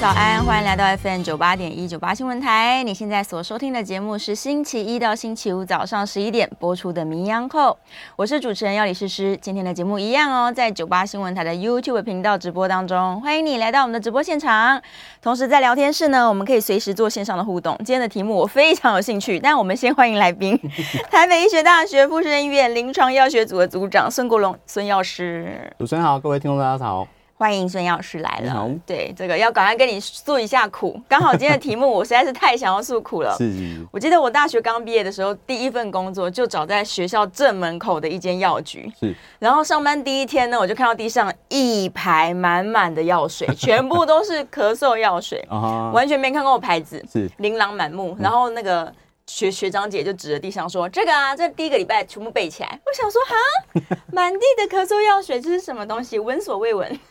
早安，欢迎来到 FM 九八点一九八新闻台。你现在所收听的节目是星期一到星期五早上十一点播出的《名医昂扣》，我是主持人药理诗诗。今天的节目一样哦，在九八新闻台的 YouTube 频道直播当中，欢迎你来到我们的直播现场。同时在聊天室呢，我们可以随时做线上的互动。今天的题目我非常有兴趣，但我们先欢迎来宾，台北医学大学附设医院临床药学组的组长孙国龙孙药师。主持人好，各位听众大家好。欢迎孙药师来了。对，这个要赶快跟你诉一下苦。刚好今天的题目，我实在是太想要诉苦了。是，是。我记得我大学刚毕业的时候，第一份工作就找在学校正门口的一间药局。是。然后上班第一天呢，我就看到地上一排满满的药水，全部都是咳嗽药水，完全没看过牌子。是。琳琅满目。然后那个。学学长姐就指着地上说：“这个啊，这第一个礼拜全部背起来。”我想说：“哈，满地的咳嗽药水，这是什么东西？闻所未闻。”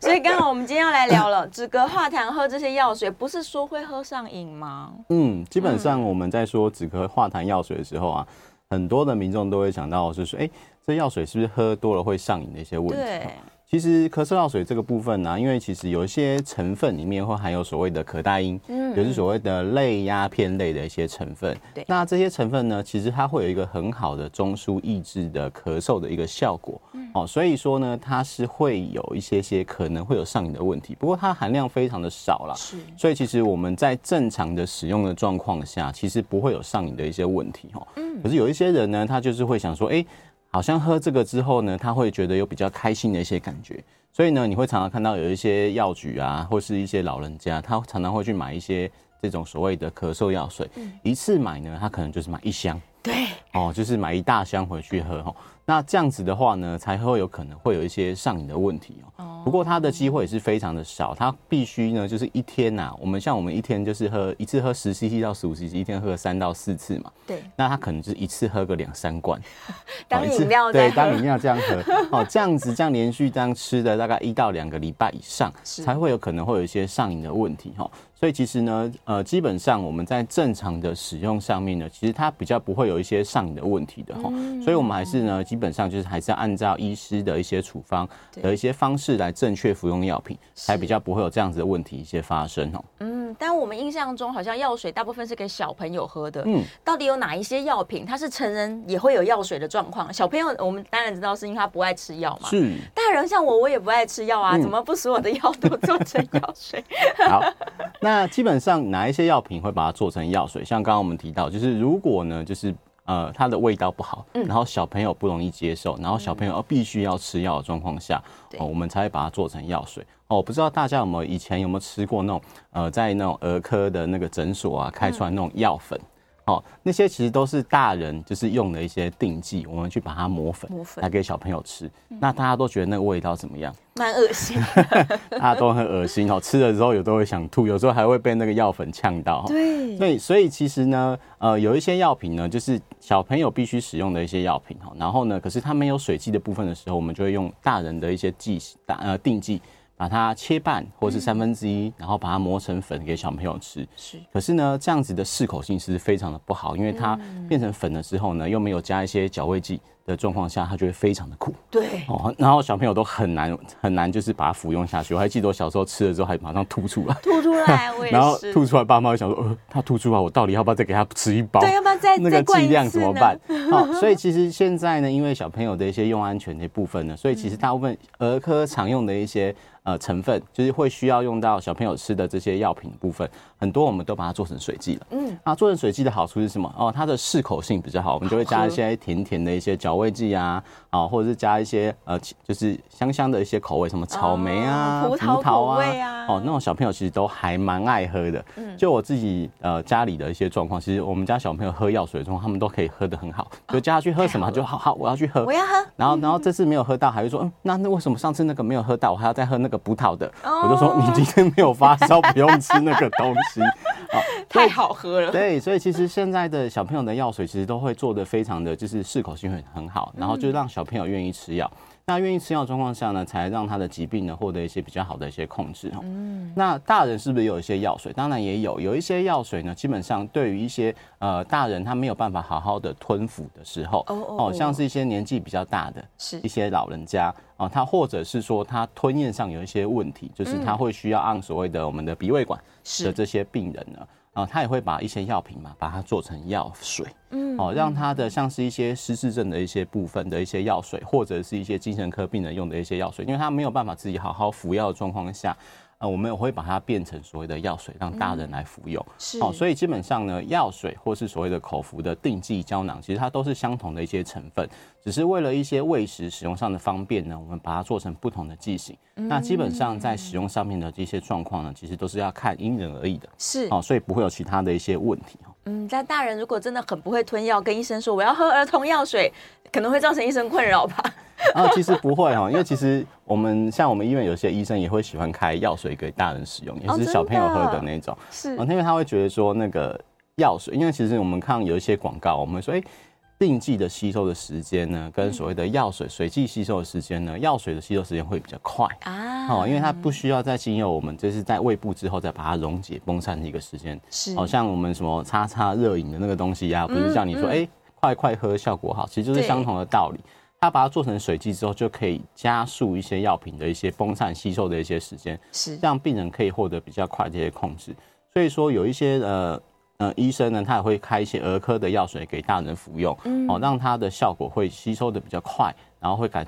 所以刚好我们今天要来聊了，止咳化痰喝这些药水，不是说会喝上瘾吗？嗯，基本上我们在说止咳化痰药水的时候啊，很多的民众都会想到是说：“哎，这药水是不是喝多了会上瘾的一些问题？”对。其实咳嗽药水这个部分呢、啊，因为其实有一些成分里面会含有所谓的可待因，嗯，就是所谓的类鸦片类的一些成分。对，那这些成分呢，其实它会有一个很好的中枢抑制的咳嗽的一个效果。嗯，哦，所以说呢，它是会有一些些可能会有上瘾的问题，不过它含量非常的少啦。是，所以其实我们在正常的使用的状况下，其实不会有上瘾的一些问题。哈，嗯，可是有一些人呢，他就是会想说，哎。好像喝这个之后呢，他会觉得有比较开心的一些感觉，所以呢，你会常常看到有一些药局啊，或是一些老人家，他常常会去买一些这种所谓的咳嗽药水，一次买呢，他可能就是买一箱，对，哦，就是买一大箱回去喝哦。那这样子的话呢，才会有可能会有一些上瘾的问题哦。不过它的机会也是非常的少，它必须呢就是一天呐、啊，我们像我们一天就是喝一次喝十 CC 到十五 CC，一天喝三到四次嘛。对。那他可能就是一次喝个两三罐，当饮料对，当饮料这样喝 哦，这样子这样连续这样吃的大概一到两个礼拜以上，才会有可能会有一些上瘾的问题哈。所以其实呢，呃，基本上我们在正常的使用上面呢，其实它比较不会有一些上瘾的问题的哈。所以我们还是呢。基本上就是还是要按照医师的一些处方的一些方式来正确服用药品，才比较不会有这样子的问题一些发生哦。嗯，但我们印象中好像药水大部分是给小朋友喝的。嗯，到底有哪一些药品它是成人也会有药水的状况？小朋友我们当然知道是因为他不爱吃药嘛。是。大人像我，我也不爱吃药啊，怎么不所有的药都做成药水？好，那基本上哪一些药品会把它做成药水？像刚刚我们提到，就是如果呢，就是。呃，它的味道不好，然后小朋友不容易接受，然后小朋友必须要吃药的状况下，哦，我们才会把它做成药水。哦，不知道大家有没有以前有没有吃过那种呃，在那种儿科的那个诊所啊开出来那种药粉。哦，那些其实都是大人就是用的一些定剂，我们去把它磨粉，磨粉来给小朋友吃。嗯、那大家都觉得那个味道怎么样？蛮恶心，大家都很恶心哦。吃的时候有时候会想吐，有时候还会被那个药粉呛到。对，所以所以其实呢，呃，有一些药品呢，就是小朋友必须使用的一些药品哈。然后呢，可是它没有水剂的部分的时候，我们就会用大人的一些剂大呃定剂。把它切半或是三分之一，然后把它磨成粉给小朋友吃。是，可是呢，这样子的适口性是非常的不好，因为它变成粉了之后呢，又没有加一些调味剂的状况下，它就会非常的苦。对哦，然后小朋友都很难很难，就是把它服用下去。我还记得我小时候吃了之后，还马上吐出来。吐出来，我也是。然后吐出来，爸妈就想说，呃，他吐出来，我到底要不要再给他吃一包？对，要不要再 那个剂量怎么办？好，所以其实现在呢，因为小朋友的一些用安全的部分呢，所以其实大部分儿科常用的一些。呃，成分就是会需要用到小朋友吃的这些药品部分，很多我们都把它做成水剂了。嗯，啊，做成水剂的好处是什么？哦，它的适口性比较好，我们就会加一些甜甜的一些调味剂啊，啊，或者是加一些呃，就是香香的一些口味，什么草莓啊、哦、葡萄啊，哦，那种小朋友其实都还蛮爱喝的。嗯，就我自己呃家里的一些状况，其实我们家小朋友喝药水的时候，他们都可以喝的很好，就叫他去喝什么，就好好，我要去喝，我要喝。然后，然后这次没有喝到，还会说，嗯，那那为什么上次那个没有喝到，我还要再喝那个？葡萄的，oh. 我就说你今天没有发烧，不用吃那个东西，好，太好喝了。对，所以其实现在的小朋友的药水其实都会做的非常的就是适口性很很好，然后就让小朋友愿意吃药。那愿意吃药状况下呢，才让他的疾病呢获得一些比较好的一些控制。嗯，那大人是不是有一些药水？当然也有，有一些药水呢，基本上对于一些呃大人他没有办法好好的吞服的时候，哦哦，哦，像是一些年纪比较大的，是一些老人家哦，他或者是说他吞咽上有一些问题，就是他会需要按所谓的我们的鼻胃管的这些病人呢。啊，他也会把一些药品嘛，把它做成药水，嗯，哦，让他的像是一些失智症的一些部分的一些药水，或者是一些精神科病人用的一些药水，因为他没有办法自己好好服药的状况下。呃，我们也会把它变成所谓的药水，让大人来服用。是，哦，所以基本上呢，药水或是所谓的口服的定剂胶囊，其实它都是相同的一些成分，只是为了一些喂食使用上的方便呢，我们把它做成不同的剂型。那基本上在使用上面的这些状况呢，其实都是要看因人而异的。是，哦，所以不会有其他的一些问题。嗯，在大人如果真的很不会吞药，跟医生说我要喝儿童药水，可能会造成医生困扰吧。啊，其实不会哈，因为其实我们像我们医院有些医生也会喜欢开药水给大人使用，也是小朋友喝的那种。是，因为他会觉得说那个药水，因为其实我们看有一些广告，我们说哎，錠剂的吸收的时间呢，跟所谓的药水水剂吸收的时间呢，药水的吸收时间会比较快啊。哦，因为它不需要再经由我们就是在胃部之后再把它溶解崩散的一个时间。是，好像我们什么叉叉热饮的那个东西呀，不是叫你说哎，快快喝效果好，其实就是相同的道理。它把它做成水剂之后，就可以加速一些药品的一些崩散吸收的一些时间，是让病人可以获得比较快的一些控制。所以说，有一些呃呃医生呢，他也会开一些儿科的药水给大人服用，嗯，哦，让它的效果会吸收的比较快，然后会感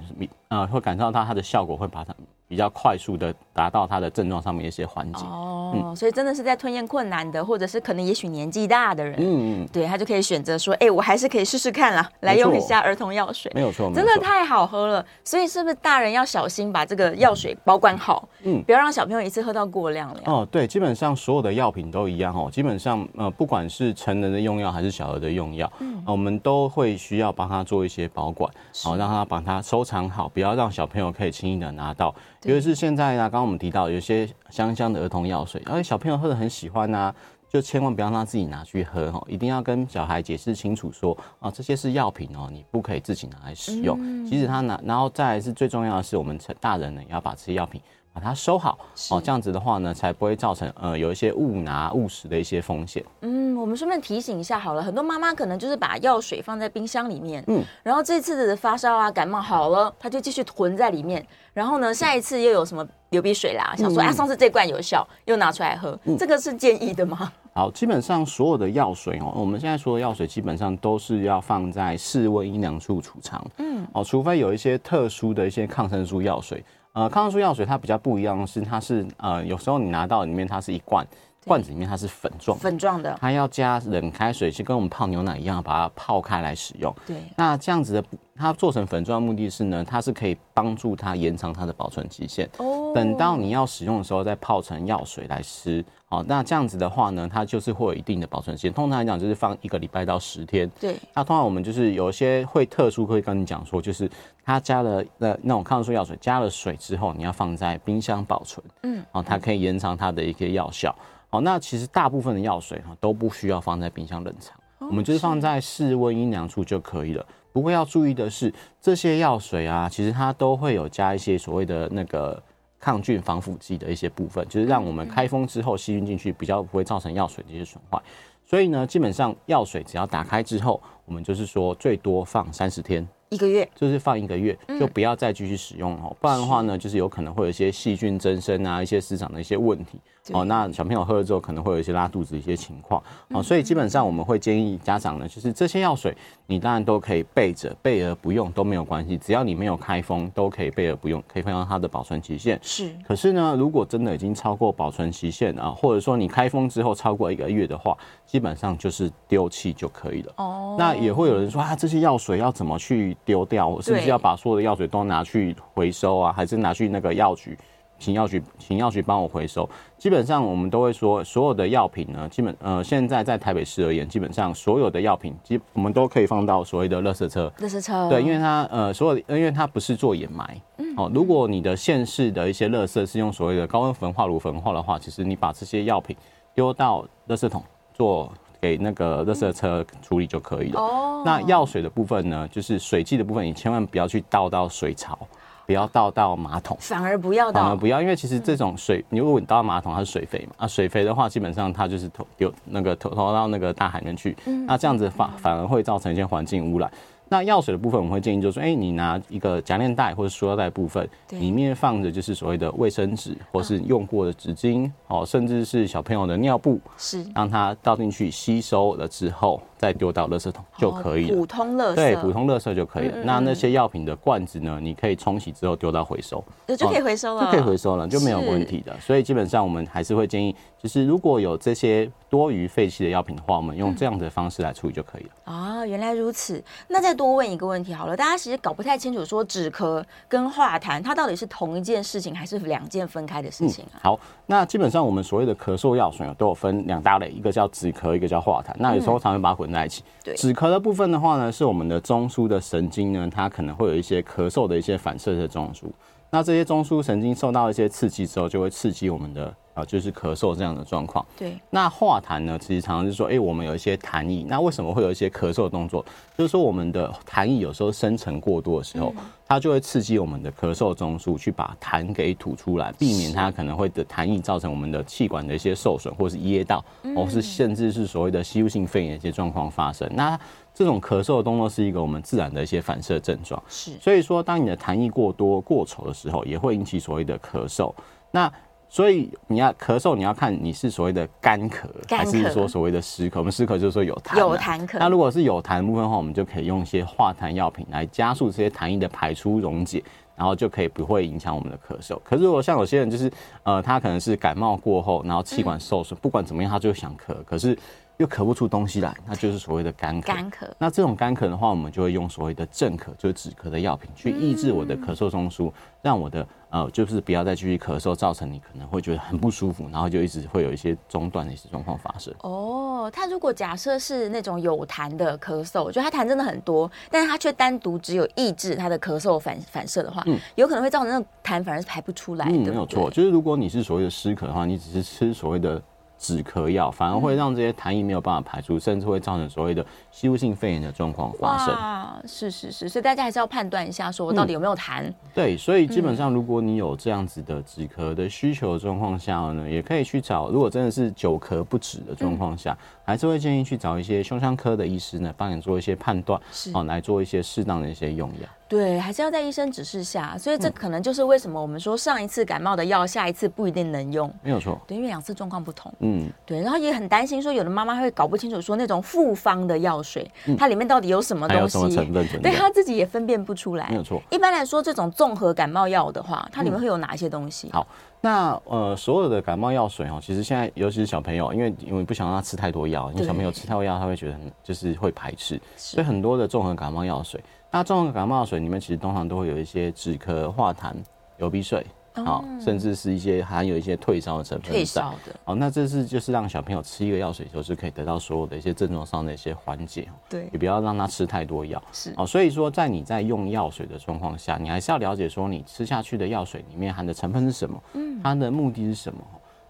呃会感受到它的效果会把它。比较快速的达到它的症状上面一些缓解哦，嗯、所以真的是在吞咽困难的，或者是可能也许年纪大的人，嗯嗯，对他就可以选择说，哎、欸，我还是可以试试看啦，来用一下儿童药水，没有错，真的太好喝了。所以是不是大人要小心把这个药水保管好，嗯，不要让小朋友一次喝到过量了。哦，对，基本上所有的药品都一样哦，基本上呃，不管是成人的用药还是小儿的用药，嗯，我们都会需要帮他做一些保管，好让他把它收藏好，不要让小朋友可以轻易的拿到。尤其是现在呢，刚刚我们提到有些香香的儿童药水，而且小朋友喝得很喜欢呐，就千万不要让他自己拿去喝哈，一定要跟小孩解释清楚说啊，这些是药品哦，你不可以自己拿来使用。其实他拿，然后再来是最重要的是，我们成大人呢也要把这些药品。把它收好哦，这样子的话呢，才不会造成呃有一些误拿误食的一些风险。嗯，我们顺便提醒一下好了，很多妈妈可能就是把药水放在冰箱里面，嗯，然后这次的发烧啊感冒好了，她就继续囤在里面，然后呢，下一次又有什么流鼻水啦，想说啊上次这罐有效，又拿出来喝，嗯、这个是建议的吗？好，基本上所有的药水哦，我们现在说的药水基本上都是要放在室温阴凉处储藏，嗯，哦，除非有一些特殊的一些抗生素药水。呃，抗生素药水它比较不一样的是，它是呃，有时候你拿到里面它是一罐，罐子里面它是粉状，粉状的，它要加冷开水，就跟我们泡牛奶一样，把它泡开来使用。对，那这样子的，它做成粉状的目的是呢，它是可以帮助它延长它的保存期限。哦，等到你要使用的时候，再泡成药水来吃。好，那这样子的话呢，它就是会有一定的保存时间。通常来讲，就是放一个礼拜到十天。对。那通常我们就是有一些会特殊会跟你讲说，就是它加了那那种抗生素药水，加了水之后，你要放在冰箱保存。嗯。哦，它可以延长它的一些药效。好，那其实大部分的药水哈都不需要放在冰箱冷藏，我们就是放在室温阴凉处就可以了。不过要注意的是，这些药水啊，其实它都会有加一些所谓的那个。抗菌防腐剂的一些部分，就是让我们开封之后细菌进去比较不会造成药水的一些损坏。所以呢，基本上药水只要打开之后，我们就是说最多放三十天。一个月就是放一个月，就不要再继续使用哦，嗯、不然的话呢，就是有可能会有一些细菌增生啊，一些市场的一些问题哦。那小朋友喝了之后，可能会有一些拉肚子的一些情况哦。所以基本上我们会建议家长呢，就是这些药水你当然都可以备着，备而不用都没有关系，只要你没有开封，都可以备而不用，可以放到它的保存期限。是。可是呢，如果真的已经超过保存期限啊，或者说你开封之后超过一个月的话，基本上就是丢弃就可以了。哦。那也会有人说啊，这些药水要怎么去丢掉？是不是要把所有的药水都拿去回收啊？还是拿去那个药局，请药局，请药局帮我回收？基本上我们都会说，所有的药品呢，基本呃，现在在台北市而言，基本上所有的药品，基我们都可以放到所谓的垃圾车。垃圾车。对，因为它呃，所有的，因为它不是做掩埋。嗯。哦，如果你的县市的一些垃圾是用所谓的高温焚化炉焚化的话，其实你把这些药品丢到垃圾桶做。给那个热圾车处理就可以了。哦，那药水的部分呢，就是水剂的部分，你千万不要去倒到水槽。不要倒到马桶，反而不要倒，反而不要，因为其实这种水，你如果你倒到马桶，它是水肥嘛，啊，水肥的话，基本上它就是投有那个投投到那个大海里面去，嗯那这样子反反而会造成一些环境污染。那药水的部分，我们会建议就是说，哎，你拿一个夹链袋或者塑料袋部分，里面放着就是所谓的卫生纸，或是用过的纸巾，哦，甚至是小朋友的尿布，是。让它倒进去吸收了之后，再丢到垃圾桶就可以了。普通垃圾，对，普通垃圾就可以了。那那些药品的罐子呢，你可以冲洗之后丢到回收，就可以回收了，就可以回收了，就没有问题的。所以基本上我们还是会建议，就是如果有这些多余废弃的药品的话，我们用这样的方式来处理就可以了。啊，原来如此。那再多问一个问题。好了，大家其实搞不太清楚，说止咳跟化痰，它到底是同一件事情，还是两件分开的事情啊？嗯、好，那基本上我们所谓的咳嗽药水都有分两大类，一个叫止咳，一个叫化痰。那有时候常常把它混在一起。止咳的部分的话呢，是我们的中枢的神经呢，它可能会有一些咳嗽的一些反射的中枢。那这些中枢神经受到一些刺激之后，就会刺激我们的。啊，就是咳嗽这样的状况。对，那化痰呢，其实常常是说，哎、欸，我们有一些痰液，那为什么会有一些咳嗽的动作？就是说，我们的痰液有时候生成过多的时候，它就会刺激我们的咳嗽中枢去把痰给吐出来，避免它可能会的痰液造成我们的气管的一些受损，或是噎到，或是甚至是所谓的吸入性肺炎一些状况发生。那这种咳嗽的动作是一个我们自然的一些反射症状。是，所以说，当你的痰液过多过稠的时候，也会引起所谓的咳嗽。那所以你要咳嗽，你要看你是所谓的干咳，还是说所谓的湿咳。我们湿咳就是说有痰，有痰咳。那如果是有痰的部分的话，我们就可以用一些化痰药品来加速这些痰液的排出溶解，然后就可以不会影响我们的咳嗽。可是如果像有些人就是呃，他可能是感冒过后，然后气管受损，不管怎么样他就想咳，可是又咳不出东西来，那就是所谓的干咳。干咳。那这种干咳的话，我们就会用所谓的镇咳，就是止咳的药品去抑制我的咳嗽中枢，让我的。呃，就是不要再继续咳嗽，造成你可能会觉得很不舒服，然后就一直会有一些中断的一些状况发生。哦，他如果假设是那种有痰的咳嗽，就他痰真的很多，但是他却单独只有抑制他的咳嗽反反射的话，嗯，有可能会造成那种痰反而是排不出来的。嗯，没有错，就是如果你是所谓的湿咳的话，你只是吃所谓的。止咳药反而会让这些痰液没有办法排出，嗯、甚至会造成所谓的吸入性肺炎的状况发生。啊，是是是，所以大家还是要判断一下，说我到底有没有痰、嗯。对，所以基本上如果你有这样子的止咳的需求的状况下呢，也可以去找。如果真的是久咳不止的状况下，嗯、还是会建议去找一些胸腔科的医师呢，帮你做一些判断，哦，来做一些适当的一些用药。对，还是要在医生指示下，所以这可能就是为什么我们说上一次感冒的药，下一次不一定能用。没有错，对，因为两次状况不同。嗯，对，然后也很担心说，有的妈妈会搞不清楚说那种复方的药水，嗯、它里面到底有什么东西，有什么成分，对，她自己也分辨不出来。没有错。一般来说，这种综合感冒药的话，它里面会有哪一些东西？嗯、好，那呃，所有的感冒药水哦，其实现在尤其是小朋友，因为因为不想让他吃太多药，因为小朋友吃太多药，他会觉得很就是会排斥，所以很多的综合感冒药水。那综合感冒药水里面其实通常都会有一些止咳、化痰、流鼻水，好，甚至是一些含有一些退烧的成分。退烧的。好，那这是就是让小朋友吃一个药水就，是可以得到所有的一些症状上的一些缓解。对。也不要让他吃太多药。是。哦，所以说在你在用药水的状况下，你还是要了解说你吃下去的药水里面含的成分是什么，嗯，它的目的是什么，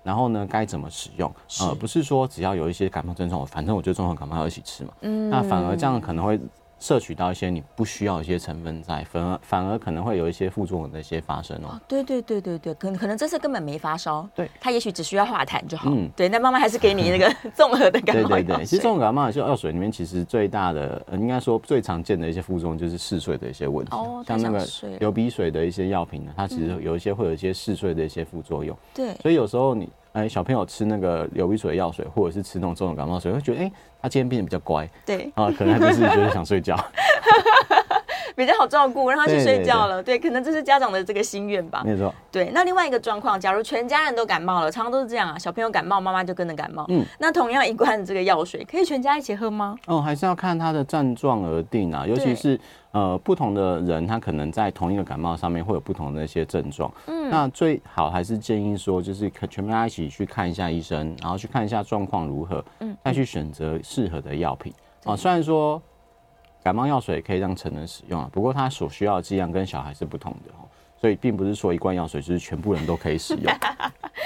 然后呢该怎么使用，呃，不是说只要有一些感冒症状，反正我就综合感冒药一起吃嘛。嗯。那反而这样可能会。摄取到一些你不需要一些成分在，反而反而可能会有一些副作用的一些发生哦。对对对对对，可可能这次根本没发烧，对，他也许只需要化痰就好。嗯，对，那妈妈还是给你那个 综合的感冒药水。对对对，其实综合感冒药水里面其实最大的，应该说最常见的一些副作用就是嗜睡的一些问题。哦，像那个流鼻水的一些药品呢，它其实有一些会有一些嗜睡的一些副作用。对，所以有时候你。哎，小朋友吃那个流鼻水的药水，或者是吃那种重种感冒水，会觉得哎，他今天变得比较乖。对啊，可能他就是觉得想睡觉，比较好照顾，让他去睡觉了。对，对，对，对，可能这是家长的这个心愿吧。没错。对，那另外一个状况，假如全家人都感冒了，常常都是这样啊，小朋友感冒，妈妈就跟着感冒。嗯。那同样一罐这个药水，可以全家一起喝吗？哦，还是要看他的症状而定啊，尤其是。呃，不同的人他可能在同一个感冒上面会有不同的一些症状。嗯，那最好还是建议说，就是全家一起去看一下医生，然后去看一下状况如何，嗯，再去选择适合的药品。啊，虽然说感冒药水可以让成人使用啊，不过它所需要的剂量跟小孩是不同的，所以并不是说一罐药水就是全部人都可以使用。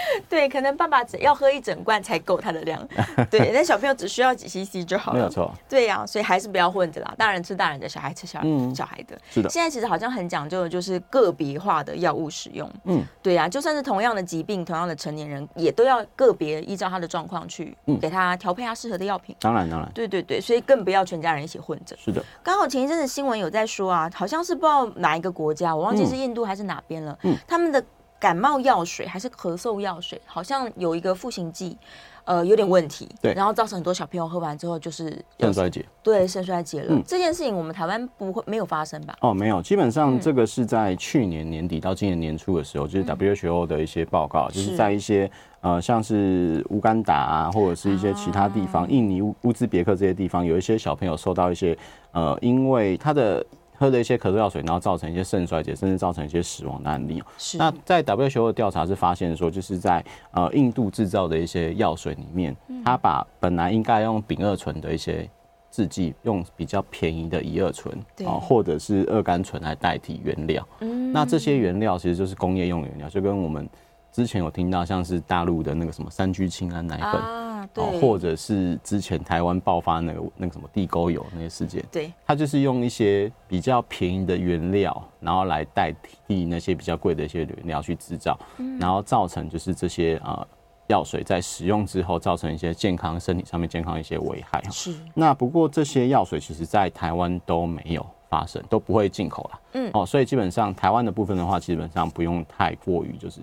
对，可能爸爸只要喝一整罐才够他的量，对，但小朋友只需要几 CC 就好了，没有错。对呀、啊，所以还是不要混着啦，大人吃大人的，小孩吃小孩、嗯、小孩的。是的，现在其实好像很讲究的就是个别化的药物使用。嗯，对呀、啊，就算是同样的疾病，同样的成年人，也都要个别依照他的状况去给他调配他适合的药品。当然，当然。对对对，所以更不要全家人一起混着。是的，刚好前一阵子新闻有在说啊，好像是不知道哪一个国家，我忘记是印度还是哪边了。嗯，他们的。感冒药水还是咳嗽药水，好像有一个赋形剂，呃，有点问题。对，然后造成很多小朋友喝完之后就是肾衰竭。对，肾衰竭了。嗯，这件事情我们台湾不会没有发生吧？哦，没有，基本上这个是在去年年底到今年年初的时候，就是 WHO 的一些报告，嗯、就是在一些呃像是乌干达啊，或者是一些其他地方，啊、印尼乌乌兹别克这些地方，有一些小朋友受到一些呃，因为他的。喝了一些咳嗽药水，然后造成一些肾衰竭，甚至造成一些死亡的案例。是。那在 WHO 的调查是发现说，就是在呃印度制造的一些药水里面，它把本来应该用丙二醇的一些制剂，用比较便宜的乙二醇啊，或者是二甘醇来代替原料。嗯。那这些原料其实就是工业用原料，就跟我们之前有听到像是大陆的那个什么三聚氰胺奶粉。啊对，或者是之前台湾爆发那个那个什么地沟油那些事件，对，它就是用一些比较便宜的原料，然后来代替那些比较贵的一些原料去制造，然后造成就是这些呃药水在使用之后造成一些健康身体上面健康一些危害。是，那不过这些药水其实在台湾都没有发生，都不会进口了。嗯，哦，所以基本上台湾的部分的话，基本上不用太过于就是。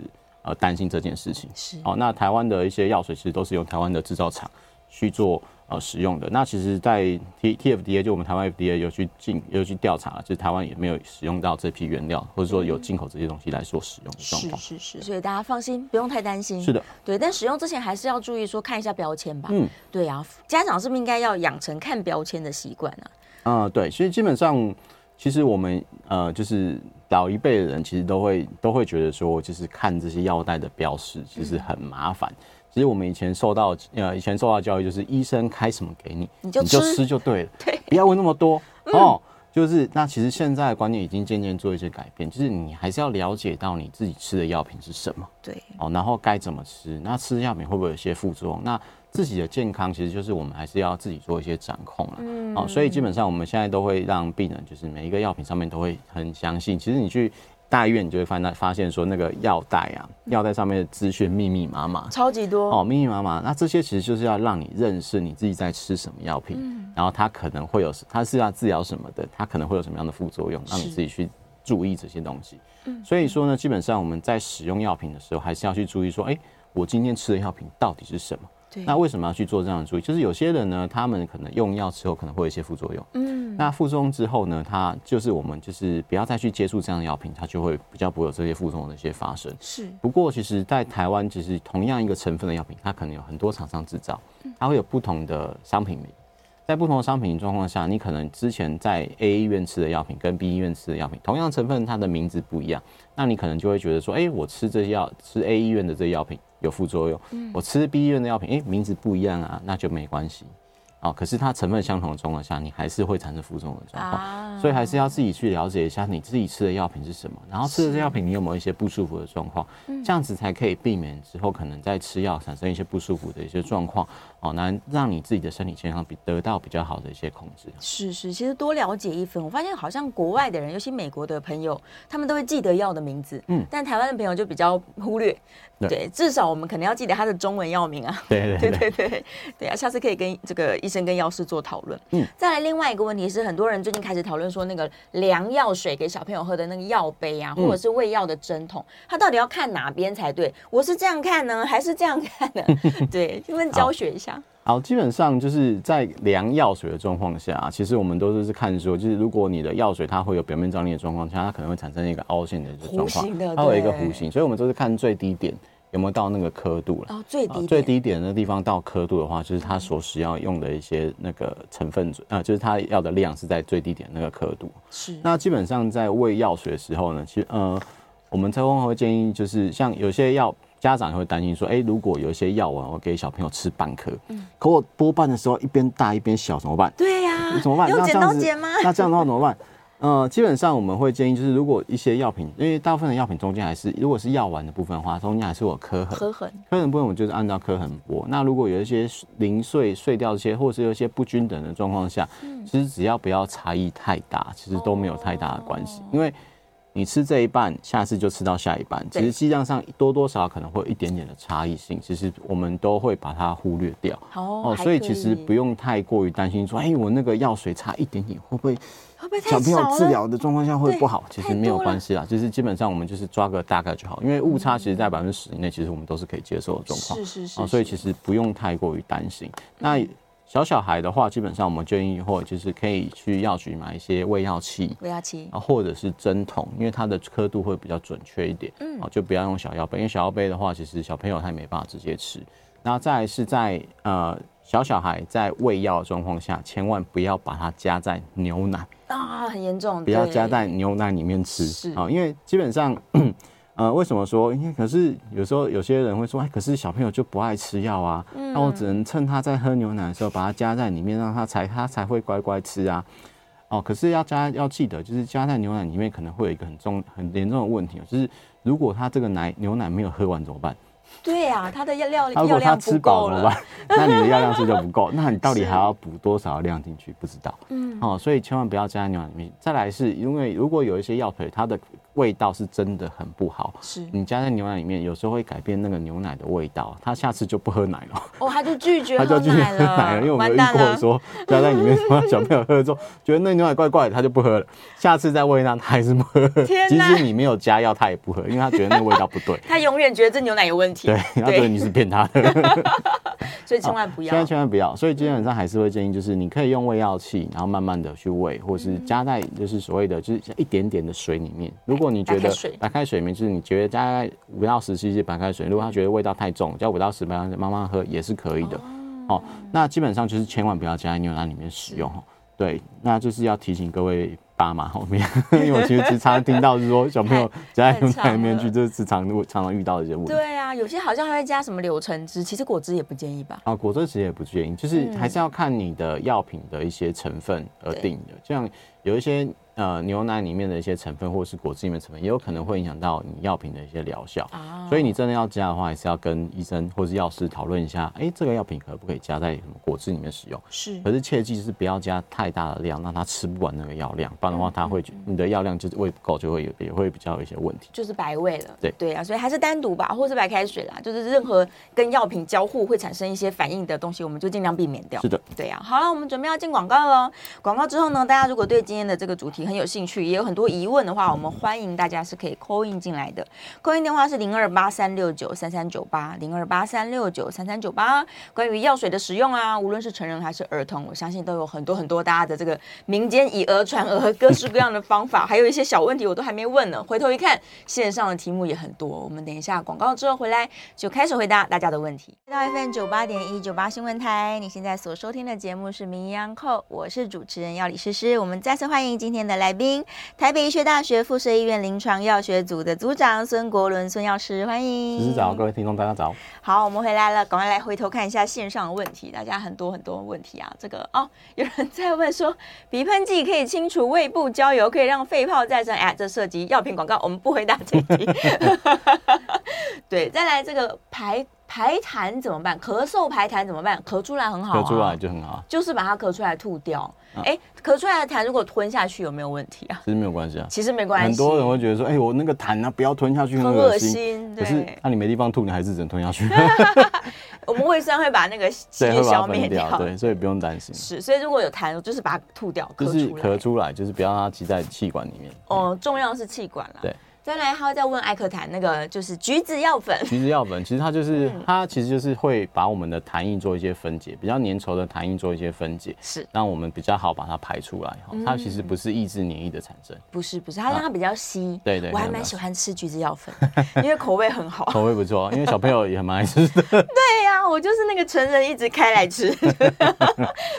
呃，担心这件事情是哦。那台湾的一些药水其实都是由台湾的制造厂去做呃使用的。那其实，在 T TFDA 就我们台湾 FDA 有去进有去调查，就是台湾也没有使用到这批原料，或者说有进口这些东西来做使用的状况。是是是，所以大家放心，不用太担心。是的，对。但使用之前还是要注意说看一下标签吧。嗯，对啊，家长是不是应该要养成看标签的习惯呢？啊、呃，对。所以基本上，其实我们呃就是。老一辈的人其实都会都会觉得说，就是看这些药袋的标识其实很麻烦。其实我们以前受到呃以前受到教育，就是医生开什么给你，你就吃就对了，对，不要问那么多哦。就是那其实现在的观念已经渐渐做一些改变，就是你还是要了解到你自己吃的药品是什么，对哦，然后该怎么吃，那吃药品会不会有一些副作用？那自己的健康其实就是我们还是要自己做一些掌控了，嗯，哦，所以基本上我们现在都会让病人就是每一个药品上面都会很详细。其实你去大医院，你就会发发现说那个药袋啊，药袋上面的资讯密密麻麻，超级多哦，密密麻麻。那这些其实就是要让你认识你自己在吃什么药品，嗯，然后它可能会有，它是要治疗什么的，它可能会有什么样的副作用，让你自己去注意这些东西。嗯，所以说呢，基本上我们在使用药品的时候，还是要去注意说，哎，我今天吃的药品到底是什么？那为什么要去做这样的注意？就是有些人呢，他们可能用药之后可能会有一些副作用。嗯，那副作用之后呢，他就是我们就是不要再去接触这样的药品，它就会比较不会有这些副作用的一些发生。是。不过其实，在台湾，其实同样一个成分的药品，它可能有很多厂商制造，它会有不同的商品名。在不同的商品状况下，你可能之前在 A 医院吃的药品跟 B 医院吃的药品，同样成分，它的名字不一样，那你可能就会觉得说，哎，我吃这药，吃 A 医院的这药品。有副作用，我吃 B 医院的药品，哎，名字不一样啊，那就没关系。哦，可是它成分相同的状况下，你还是会产生副作用的状况，啊、所以还是要自己去了解一下你自己吃的药品是什么，然后吃的这药品你有没有一些不舒服的状况，这样子才可以避免之后可能在吃药产生一些不舒服的一些状况，哦，那让你自己的身体健康比得到比较好的一些控制。是是，其实多了解一分，我发现好像国外的人，尤其美国的朋友，他们都会记得药的名字，嗯，但台湾的朋友就比较忽略。对，对，至少我们可能要记得它的中文药名啊。对对对对对，对啊，下次可以跟这个医生跟药师做讨论。嗯，再来另外一个问题是，很多人最近开始讨论说，那个量药水给小朋友喝的那个药杯啊，或者是喂药的针筒，它到底要看哪边才对？我是这样看呢，还是这样看呢？对，请问教学一下。好，好，基本上就是在量药水的状况下，其实我们都是看说，就是如果你的药水它会有表面张力的状况下，它可能会产生一个凹陷的状况，它有一个弧形，所以我们都是看最低点。有没有到那个刻度了？哦，最低最低点的地方到刻度的话，就是它所需要用的一些那个成分，啊，就是它要的量是在最低点那个刻度。是。那基本上在喂药水的时候呢，其实呃，我们在会建议，就是像有些药，家长会担心说，哎，如果有一些药丸，我给小朋友吃半颗，嗯，可我剥半的时候一边大一边小怎么办？对呀，怎么办？用剪刀剪吗？那这样的话怎么办？呃，基本上我们会建议，就是如果一些药品，因为大部分的药品中间还是，如果是药丸的部分的话，中间还是有磕痕。磕痕，磕痕部分我们就是按照磕痕剥。那如果有一些零碎碎掉一些，或者是有一些不均等的状况下，嗯，其实只要不要差异太大，其实都没有太大的关系，哦，因为。你吃这一半，下次就吃到下一半，其实剂量上多多少少可能会有一点点的差异性，其实我们都会把它忽略掉。哦，所以其实不用太过于担心说，哎，我那个药水差一点点，会不会会不会小朋友治疗的状况下会不好？其实没有关系啦，就是基本上我们就是抓个大概就好，因为误差其实在百分之十以内，其实我们都是可以接受的状况。是是是。所以其实不用太过于担心。那。小小孩的话，基本上我们建议或就是可以去药局买一些喂药器，喂药器啊，或者是针筒，因为它的刻度会比较准确一点。嗯，就不要用小药杯，因为小药杯的话，其实小朋友他也没办法直接吃。然后再来是在呃小小孩在喂药的状况下，千万不要把它加在牛奶啊，很严重，不要加在牛奶里面吃是啊，因为基本上。呃，为什么说？因为可是有时候有些人会说，哎，可是小朋友就不爱吃药啊，嗯、那我只能趁他在喝牛奶的时候把它加在里面，让他才他才会乖乖吃啊。哦，可是要加要记得，就是加在牛奶里面可能会有一个很重很严重的问题，就是如果他这个奶牛奶没有喝完怎么办？对呀、啊，他的药料如果他吃饱了吧？那你的药量是就不够，那你到底还要补多少量进去？不知道。嗯。哦，所以千万不要加在牛奶里面。再来是因为如果有一些药腿，它的味道是真的很不好。是。你加在牛奶里面，有时候会改变那个牛奶的味道，他下次就不喝奶了。哦，他就拒绝。他就拒绝喝奶了，因为我们有遇过说加在里面，小朋友喝了之后觉得那牛奶怪怪的，他就不喝了。下次再喂他，他还是不喝。即使你没有加药，他也不喝，因为他觉得那个味道不对。他永远觉得这牛奶有问题。对，他觉得你是骗他的。所以千万不要。千万千万不要。所以基本上还是会建议，就是你可以用喂药器，然后慢慢的去喂，或是加在就是所谓的就是一点点的水里面。如果你觉得白开水里面，就是你觉得加在五到十 cc 白开水，如果他觉得味道太重，加五到十白开水慢慢喝也是可以的。哦，那基本上就是千万不要加在牛奶里面使用。对，那就是要提醒各位。爸妈后面，因为我其实时常听到是说小朋友加在牛奶里面去，这是时常常常遇到的一些问题。对啊，有些好像还会加什么柳橙汁，其实果汁也不建议吧？啊，果汁其实也不建议，就是还是要看你的药品的一些成分而定的，嗯、像有一些。呃，牛奶里面的一些成分，或者是果汁里面的成分，也有可能会影响到你药品的一些疗效。啊，所以你真的要加的话，还是要跟医生或是药师讨论一下，哎、欸，这个药品可不可以加在什么果汁里面使用？是。可是切记是不要加太大的量，让他吃不完那个药量，不然的话他会你的药量就是胃不够，就会有也会比较有一些问题。就是白喂了。对对啊，所以还是单独吧，或是白开水啦，就是任何跟药品交互会产生一些反应的东西，我们就尽量避免掉。是的。对啊，好了，我们准备要进广告了。广告之后呢，大家如果对今天的这个主题很有兴趣，也有。很多疑问的话，我们欢迎大家是可以 call in 进来的，call in 电话是零二八三六九三三九八零二八三六九三三九八。关于药水的使用啊，无论是成人还是儿童，我相信都有很多很多大家的这个民间以讹传讹，各式各样的方法，还有一些小问题我都还没问呢。回头一看，线上的题目也很多。我们等一下广告之后回来就开始回答大家的问题。到 FM 九八点一九八新闻台，你现在所收听的节目是《名医央叩》，我是主持人药理诗诗。我们再次欢迎今天的来宾。台北医学大学附设医院临床药学组的组长孙国伦孙药师，欢迎。诗诗早，各位听众大家早。好，我们回来了，赶快来回头看一下线上的问题，大家很多很多问题啊。这个哦，有人在问说，鼻喷剂可以清除胃部焦油，可以让肺泡再生。哎，这涉及药品广告，我们不回答这题。对，再来这个排。排痰怎么办？咳嗽排痰怎么办？咳出来很好，啊，咳出来就很好，就是把它咳出来吐掉。哎，啊，咳出来的痰如果吞下去有没有问题啊？其实没有关系啊，其实没关系。很多人会觉得说，哎，我那个痰啊，不要吞下去，很恶心。可是那，啊，你没地方吐，你还是只能吞下去。我们胃酸会把那个气 消灭掉，对，所以不用担心。是，所以如果有痰，就是把它吐掉，就是咳出来，就是不要让它积在气管里面。哦，重要是气管啦。对。再来，他会再问艾克坦那个就是橘子药粉。橘子药粉其实它就是、嗯、它其实就是会把我们的痰液做一些分解，比较粘稠的痰液做一些分解，是让我们比较好把它排出来。嗯、它其实不是抑制黏液的产生，不是不是，它让它比较稀。啊、对，对对，我还蛮喜欢吃橘子药粉，因为口味很好，口味不错，因为小朋友也蛮爱吃的。对呀、啊，我就是那个成人一直开来吃，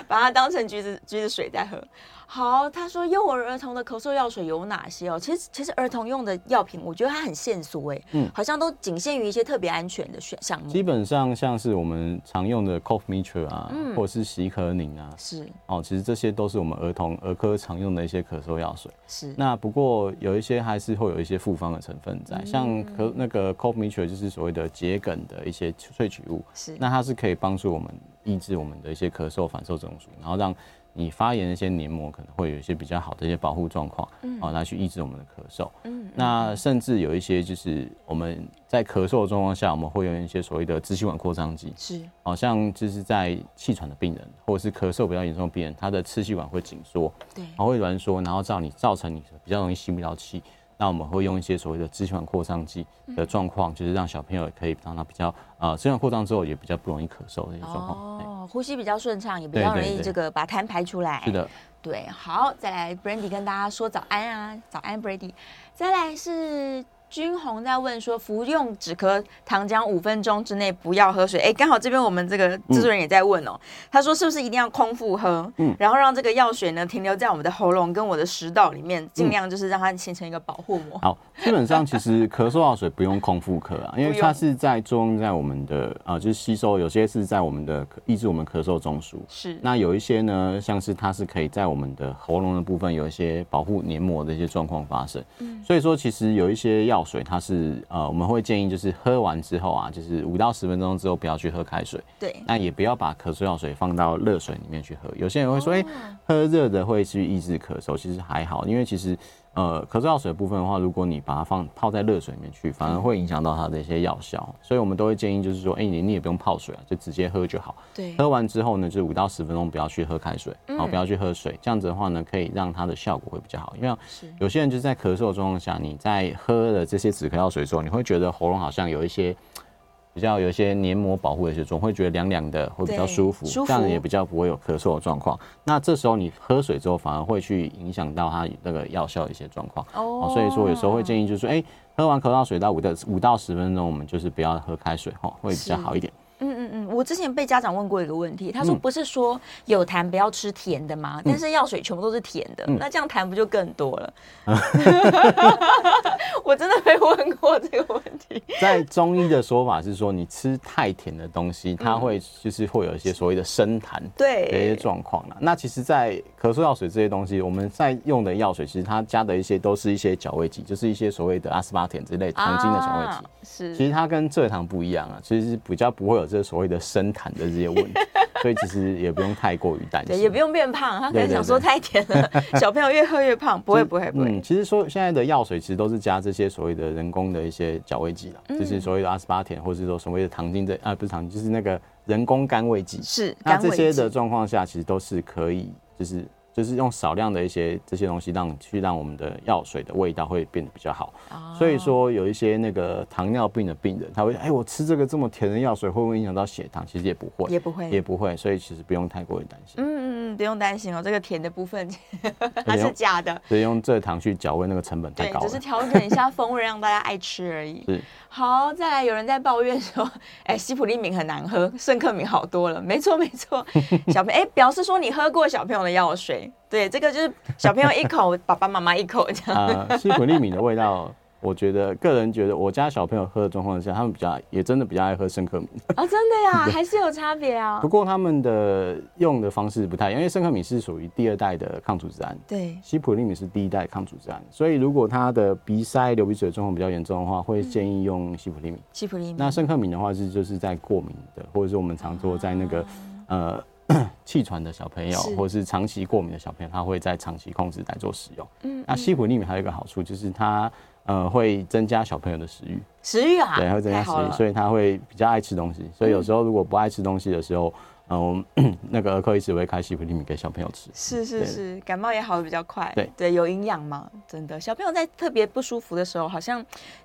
把它当成橘子橘子水在喝。好，他说幼儿儿童的咳嗽药水有哪些哦？其实其实儿童用的药品，我觉得它很限缩哎，嗯，好像都仅限于一些特别安全的选项目。基本上像是我们常用的 Cough Mixture 啊，嗯、或者是喜可宁啊，是哦，其实这些都是我们儿童儿科常用的一些咳嗽药水。是。那不过有一些还是会有一些复方的成分在，嗯、像咳那个 Cough Mixture 就是所谓的桔梗的一些萃取物，是。那它是可以帮助我们抑制我们的一些咳嗽反受中枢，然后让。你发炎的一些黏膜可能会有一些比较好的一些保护状况，嗯，哦，来去抑制我们的咳嗽，嗯，那甚至有一些就是我们在咳嗽的状况下，我们会用一些所谓的支气管扩张剂，是，好像就是在气喘的病人或者是咳嗽比较严重的病人，他的支气管会紧缩，对，然后会挛缩，然后造你造成你比较容易吸不到气。那我们会用一些所谓的支气管扩张剂的状况，就是让小朋友可以让他比较呃，支气管扩张之后也比较不容易咳嗽的一些状况。哦，呼吸比较顺畅，也比较容易这个把痰排出来。是的，对。好，再来，Brandy 跟大家说早安啊，早安，Brandy。再来是。君红在问说，服用止咳糖浆五分钟之内不要喝水。哎，刚好这边我们这个制作人也在问哦，他说是不是一定要空腹喝？嗯，然后让这个药水呢停留在我们的喉咙跟我的食道里面，尽量就是让它形成一个保护膜。好，基本上其实咳嗽药水不用空腹喝啊，因为它是在作用在我们的啊，就是吸收，有些是在我们的抑制我们咳嗽中枢。是。那有一些呢，像是它是可以在我们的喉咙的部分有一些保护黏膜的一些状况发生。嗯。所以说，其实有一些药。药水它是呃，我们会建议就是喝完之后啊，就是五到十分钟之后不要去喝开水，对，那也不要把咳嗽药水放到热水里面去喝。有些人会说，哎、欸，喝热的会去抑制咳嗽，其实还好，因为其实。呃，咳嗽药水的部分的话，如果你把它放泡在热水里面去，反而会影响到它的一些药效。所以我们都会建议，就是说，哎、欸，你你也不用泡水啊，就直接喝就好。对，喝完之后呢，就五到十分钟不要去喝开水，然后不要去喝水，这样子的话呢，可以让它的效果会比较好。因为有些人就是在咳嗽的状况下，你在喝了这些止咳药水之后，你会觉得喉咙好像有一些。比较有一些黏膜保护的一些，总会觉得凉凉的，会比较舒服，这样也比较不会有咳嗽的状况。那这时候你喝水之后，反而会去影响到它那个药效的一些状况。哦，所以说有时候会建议就是说，哎、欸，喝完咳嗽水到五到五到十分钟，我们就是不要喝开水哈，会比较好一点。嗯我之前被家长问过一个问题，他说不是说有痰不要吃甜的吗？嗯、但是药水全部都是甜的，嗯、那这样痰不就更多了？嗯、我真的没问过这个问题。在中医的说法是说，你吃太甜的东西，它会就是会有一些所谓的生痰对的一些状况了。那其实，在咳嗽药水这些东西，我们在用的药水，其实它加的一些都是一些矫味剂，就是一些所谓的阿斯巴甜之类糖精的矫味剂。啊、是，其实它跟蔗糖不一样啊，其实是比较不会有。这所谓的生痰的这些问题，所以其实也不用太过于担心，也不用变胖。他可能想说太甜了，小朋友越喝越胖，不会不会不会。嗯，其实说现在的药水其实都是加这些所谓的人工的一些矫味剂了，就是所谓的阿斯巴甜，或者是说所谓的糖精的啊，不是糖精，就是那个人工甘味剂。是，那这些的状况下，其实都是可以，就是。就是用少量的一些这些东西让，让去让我们的药水的味道会变得比较好。Oh. 所以说有一些那个糖尿病的病人，他会哎、欸，我吃这个这么甜的药水会不会影响到血糖？其实也不会，也不会，也不会。所以其实不用太过于担心。嗯，不用担心哦，这个甜的部分 它是假的，所以用蔗糖去调味那个成本太高只是调整一下风味，让大家爱吃而已。是。好，再来有人在抱怨说，哎、欸，西普利敏很难喝，圣克敏好多了。没错没错，小朋友哎、欸，表示说你喝过小朋友的药水，对，这个就是小朋友一口，爸爸妈妈一口这样。呃，西普利敏的味道。我觉得个人觉得，我家小朋友喝的状况下，他们比较也真的比较爱喝生克敏啊、哦，真的呀，还是有差别啊。不过他们的用的方式不太因为生克米是属于第二代的抗组织胺，对，西普利敏是第一代抗组织胺，所以如果他的鼻塞、流鼻水状况比较严重的话，会建议用西普利敏。西普利敏。那生克米的话是就是在过敏的，或者是我们常说在那个、啊、呃 气喘的小朋友，或者是长期过敏的小朋友，他会在长期控制来做使用。嗯，那西普利敏还有一个好处就是它。呃，会增加小朋友的食欲，食欲啊，对，会增加食欲，所以他会比较爱吃东西。所以有时候如果不爱吃东西的时候，嗯，呃、那个儿科医师会开西普利敏给小朋友吃。是是是，感冒也好的比较快。对对，有营养嘛，真的。小朋友在特别不舒服的时候，好像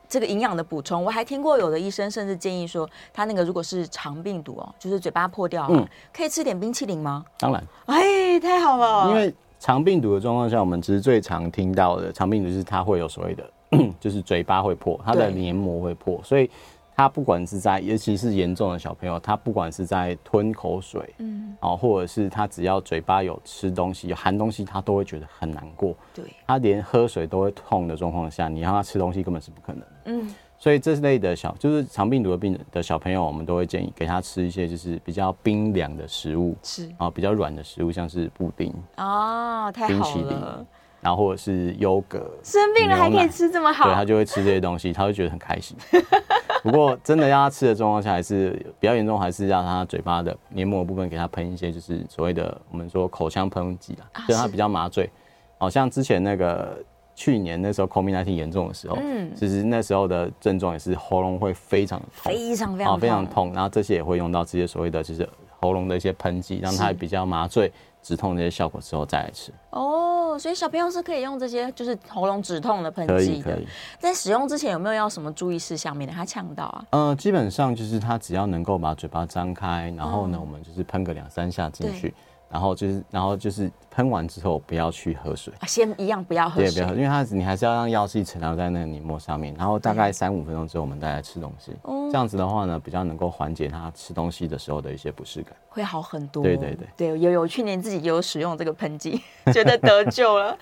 这个营养的补充，我还听过有的医生甚至建议说，他那个如果是肠病毒哦，就是嘴巴破掉，嗯，可以吃点冰淇淋吗？当然。哎，太好了。因为肠病毒的状况下，我们其实最常听到的肠病毒是它会有所谓的。就是嘴巴会破，它的黏膜会破，所以它不管是在，尤其是严重的小朋友，他不管是在吞口水，嗯，哦，或者是他只要嘴巴有吃东西、有含东西，他都会觉得很难过。对，他连喝水都会痛的状况下，你让他吃东西根本是不可能。嗯，所以这类的小，就是肠病毒的病人的小朋友，我们都会建议给他吃一些就是比较冰凉的食物，是啊，比较软的食物，像是布丁哦，太好了，冰淇淋。然后或者是优格，生病了还可以吃这么好，对，他就会吃这些东西，他会觉得很开心。不过真的让他吃的状况下，还是比较严重，还是让他嘴巴的黏膜部分给他喷一些，就是所谓的我们说口腔喷剂啊，就让他比较麻醉。好像之前那个去年那时候 COVID-19 严重的时候，嗯，其实那时候的症状也是喉咙会非常痛，非常非常非常痛，然后这些也会用到这些所谓的就是喉咙的一些喷剂，让它比较麻醉。止痛这些效果之后再来吃哦，所以小朋友是可以用这些就是喉咙止痛的喷剂的。可以，可以。在使用之前有没有要什么注意事项，免得他呛到啊？呃，基本上就是他只要能够把嘴巴张开，然后呢，嗯、我们就是喷个两三下进去。然后就是，然后就是喷完之后不要去喝水，先一样不要喝水，对，不要喝，因为它你还是要让药剂沉留在那个泥膜上面。然后大概三五分钟之后，我们再来吃东西。哦，这样子的话呢，比较能够缓解他吃东西的时候的一些不适感，会好很多。对对对，对有有去年自己有使用这个喷剂，觉得得救了。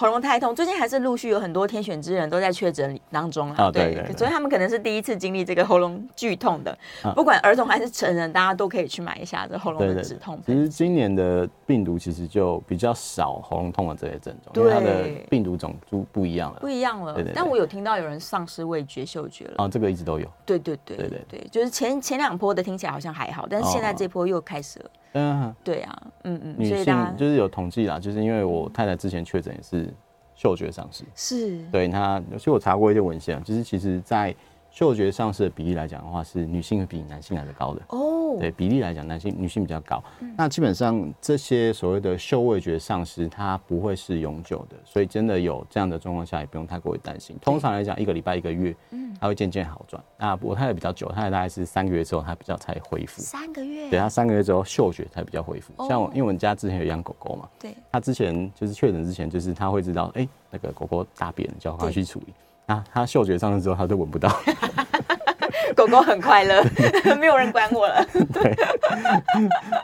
喉咙太痛，最近还是陆续有很多天选之人都在确诊当中了。哦，对对，对，所以他们可能是第一次经历这个喉咙剧痛的。不管儿童还是成人，大家都可以去买一下这喉咙的止痛。其实今年的病毒其实就比较少喉咙痛的这些症状，因为它的病毒种就不一样了。不一样了。但我有听到有人丧失味觉、嗅觉了。啊，这个一直都有。对对对对对，就是前前两波的听起来好像还好，但是现在这波又开始了。嗯，对啊，嗯嗯。女性就是有统计啦，就是因为我太太之前确诊也是。嗅觉丧失是对她，其实我查过一些文献，就是其实在嗅觉丧失的比例来讲的话，是女性比男性来的高的哦。对比例来讲，男性女性比较高。嗯、那基本上这些所谓的嗅味觉丧失，它不会是永久的，所以真的有这样的状况下，也不用太过于担心。通常来讲，一个礼拜一个月，嗯，它会渐渐好转。那我太太比较久，太太大概是三个月之后，它比较才恢复。三个月，对，它三个月之后嗅觉才比较恢复。哦、像我，因为我们家之前有养狗狗嘛，对，他之前就是确诊之前，就是他会知道，哎、欸，那个狗狗大便，叫他去处理。啊他嗅觉上去之后，他都闻不到。狗狗很快乐，没有人管我了。对，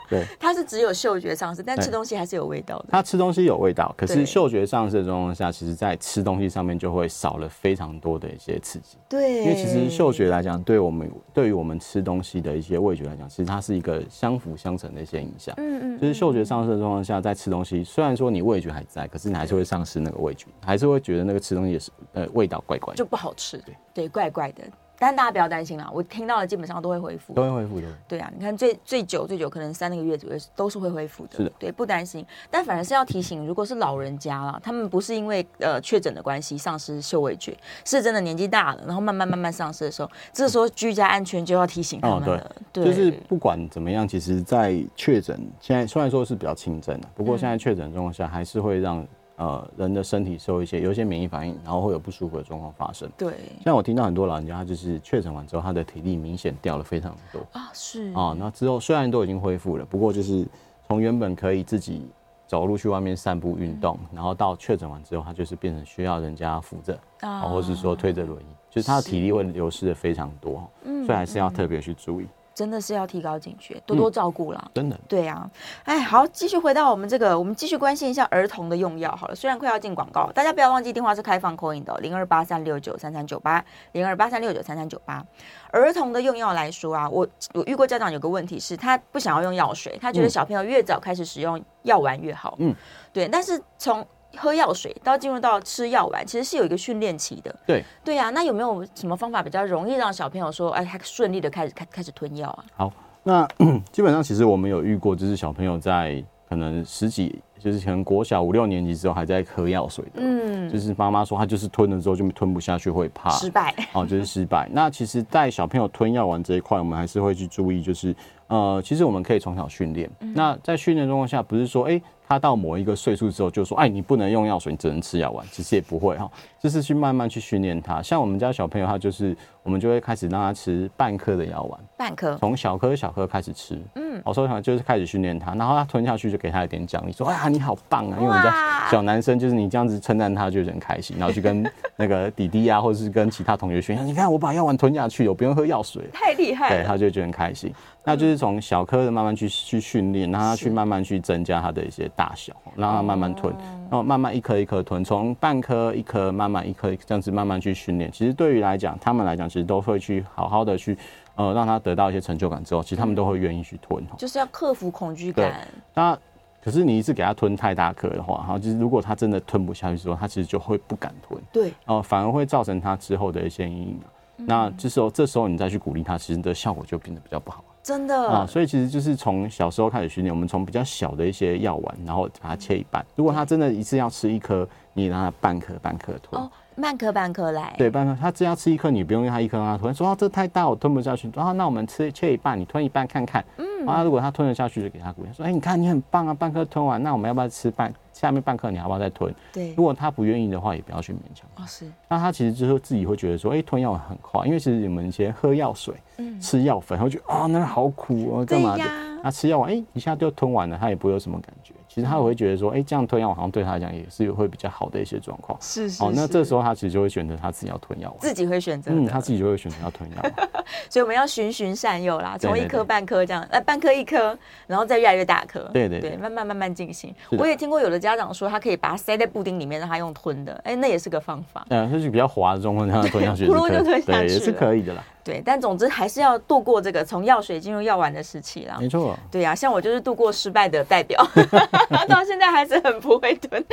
对，它是只有嗅觉丧失，但吃东西还是有味道的。它吃东西有味道，可是嗅觉丧失的状况下，其实在吃东西上面就会少了非常多的一些刺激。对，因为其实嗅觉来讲，对我们对于我们吃东西的一些味觉来讲，其实它是一个相辅相成的一些影响。嗯嗯，就是嗅觉丧失的状况下，在吃东西，虽然说你味觉还在，可是你还是会丧失那个味觉，还是会觉得那个吃东西也是呃味道怪怪的，就不好吃。对对，怪怪的。但大家不要担心啦，我听到的基本上都会恢复，都会恢复的。对啊，你看最最久最久可能三个月左右都是会恢复的。是的，对，不担心。但反而是要提醒，如果是老人家啦，他们不是因为呃确诊的关系丧失嗅味觉，是真的年纪大了，然后慢慢慢慢丧失的时候，这时候居家安全就要提醒他们了。哦，对，对就是不管怎么样，其实，在确诊现在虽然说是比较轻症的，不过现在确诊状况下还是会让。呃，人的身体受一些有一些免疫反应，然后会有不舒服的状况发生。对，像我听到很多老人家，他就是确诊完之后，他的体力明显掉了非常多啊。是啊，那之后虽然都已经恢复了，不过就是从原本可以自己走路去外面散步运动，嗯、然后到确诊完之后，他就是变成需要人家扶着啊，或者是说推着轮椅，就是他的体力会流失的非常多。嗯，所以还是要特别去注意。真的是要提高警觉，多多照顾啦、嗯。真的，对啊。哎，好，继续回到我们这个，我们继续关心一下儿童的用药好了。虽然快要进广告，大家不要忘记电话是开放 call in 的，零二八三六九三三九八，零二八三六九三三九八。儿童的用药来说啊，我我遇过家长有个问题是，他不想要用药水，他觉得小朋友越早开始使用药丸越好。嗯，对。但是从喝药水到进入到吃药丸，其实是有一个训练期的。对对呀、啊，那有没有什么方法比较容易让小朋友说，哎，他顺利的开始开开始吞药啊？好，那 基本上其实我们有遇过，就是小朋友在可能十几，就是可能国小五六年级之后还在喝药水的，嗯，就是妈妈说他就是吞了之后就吞不下去，会怕失败，哦，就是失败。那其实，在小朋友吞药丸这一块，我们还是会去注意，就是呃，其实我们可以从小训练。嗯、那在训练状况下，不是说哎。欸他到某一个岁数之后，就说：“哎，你不能用药水，你只能吃药丸。”其实也不会哈，就是去慢慢去训练他。像我们家小朋友，他就是我们就会开始让他吃半颗的药丸，半颗，从小颗小颗开始吃。嗯，我说想就是开始训练他，然后他吞下去就给他一点奖励，说：“哎呀，你好棒啊！因为我们家小男生就是你这样子称赞他，就很开心，然后去跟那个弟弟啊，或者是跟其他同学炫耀，你看我把药丸吞下去，我不用喝药水，太厉害了。对，他就觉得很开心。那就是从小颗的慢慢去去训练，让他去慢慢去增加他的一些大小，让它慢慢吞，然后慢慢一颗一颗吞，从半颗一颗慢慢一颗这样子慢慢去训练。其实对于来讲，他们来讲其实都会去好好的去。呃，让他得到一些成就感之后，其实他们都会愿意去吞。就是要克服恐惧感。那可是你一次给他吞太大颗的话，哈，就是如果他真的吞不下去之后，他其实就会不敢吞。对。哦，反而会造成他之后的一些阴影。那这时候，这时候你再去鼓励他，其实的效果就变得比较不好。真的。啊，所以其实就是从小时候开始训练，我们从比较小的一些药丸，然后把它切一半。如果他真的一次要吃一颗，你让他半颗半颗吞。哦半颗半颗来，对，半颗。他只要吃一颗，你不用用他一颗让他吞。说啊，这太大，我吞不下去。然后那我们吃切一半，你吞一半看看。嗯。啊，如果他吞得下去，就给他鼓励。说，哎，你看你很棒啊，半颗吞完，那我们要不要吃半下面半颗？你要不要再吞？对。如果他不愿意的话，也不要去勉强。哦，是。那他其实就是自己会觉得说，哎，吞药很快，因为其实你们以前喝药水、嗯、吃药粉，会觉得啊，那好苦哦，干嘛的？他吃药完，哎，一下就吞完了，他也不会有什么感觉。其实他也会觉得说，哎、欸，这样吞药好像对他来讲也是会比较好的一些状况。是是。哦，那这时候他其实就会选择他自己要吞药，自己会选择。嗯，他自己就会选择要吞药。所以我们要循循善诱啦，从一颗半颗这样，呃，半颗一颗，然后再越来越大颗。对对对，对，慢慢慢慢进行。我也听过有的家长说，他可以把它塞在布丁里面，让他用吞的，哎、欸，那也是个方法。嗯，就是比较滑的状况，让他吞下去，咕噜就吞下去，对，也是可以的啦。对，但总之还是要度过这个从药水进入药丸的时期啦。没错。对呀、啊，像我就是度过失败的代表，到现在还是很不会蹲。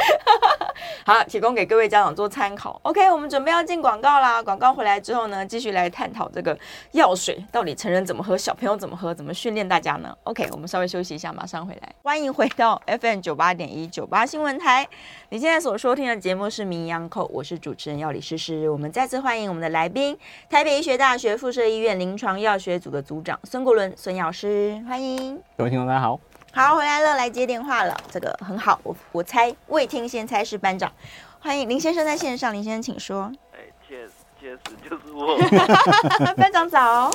好，提供给各位家长做参考。OK，我们准备要进广告啦。广告回来之后呢，继续来探讨这个药水到底成人怎么喝，小朋友怎么喝，怎么训练大家呢？OK，我们稍微休息一下，马上回来。欢迎回到 FM 九八点一九八新闻台。你现在所收听的节目是《名医央叩》，我是主持人药理诗诗。我们再次欢迎我们的来宾，台北医学大学附设医院临床药学组的组长孙国伦孙药师，欢迎各位听众，大家好，好，回来了，来接电话了，这个很好，我我猜未听先猜是班长，欢迎林先生在线上，林先生请说，哎，确实确实就是我，班长早，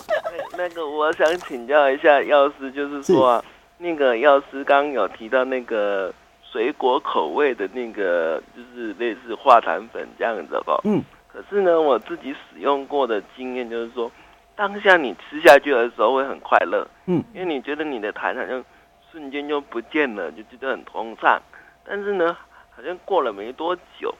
那个我想请教一下药师，就是说啊，那个药师刚刚有提到那个水果口味的那个，就是类似化痰粉这样子的吧，嗯。可是呢，我自己使用过的经验就是说，当下你吃下去的时候会很快乐，嗯，因为你觉得你的痰好像瞬间就不见了，就觉得很通畅。但是呢，好像过了没多久，